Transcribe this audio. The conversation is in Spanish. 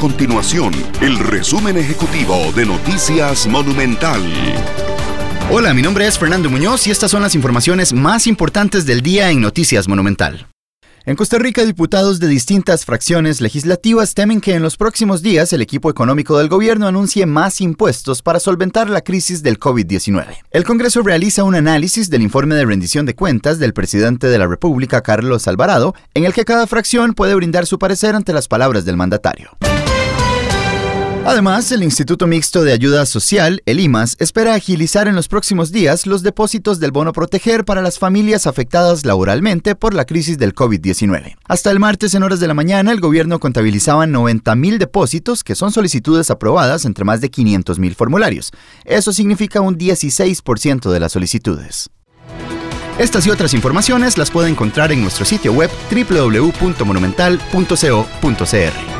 continuación el resumen ejecutivo de Noticias Monumental. Hola, mi nombre es Fernando Muñoz y estas son las informaciones más importantes del día en Noticias Monumental. En Costa Rica, diputados de distintas fracciones legislativas temen que en los próximos días el equipo económico del gobierno anuncie más impuestos para solventar la crisis del COVID-19. El Congreso realiza un análisis del informe de rendición de cuentas del presidente de la República, Carlos Alvarado, en el que cada fracción puede brindar su parecer ante las palabras del mandatario. Además, el Instituto Mixto de Ayuda Social, el IMAS, espera agilizar en los próximos días los depósitos del bono proteger para las familias afectadas laboralmente por la crisis del COVID-19. Hasta el martes en horas de la mañana, el gobierno contabilizaba 90.000 depósitos, que son solicitudes aprobadas entre más de 500.000 formularios. Eso significa un 16% de las solicitudes. Estas y otras informaciones las puede encontrar en nuestro sitio web www.monumental.co.cr.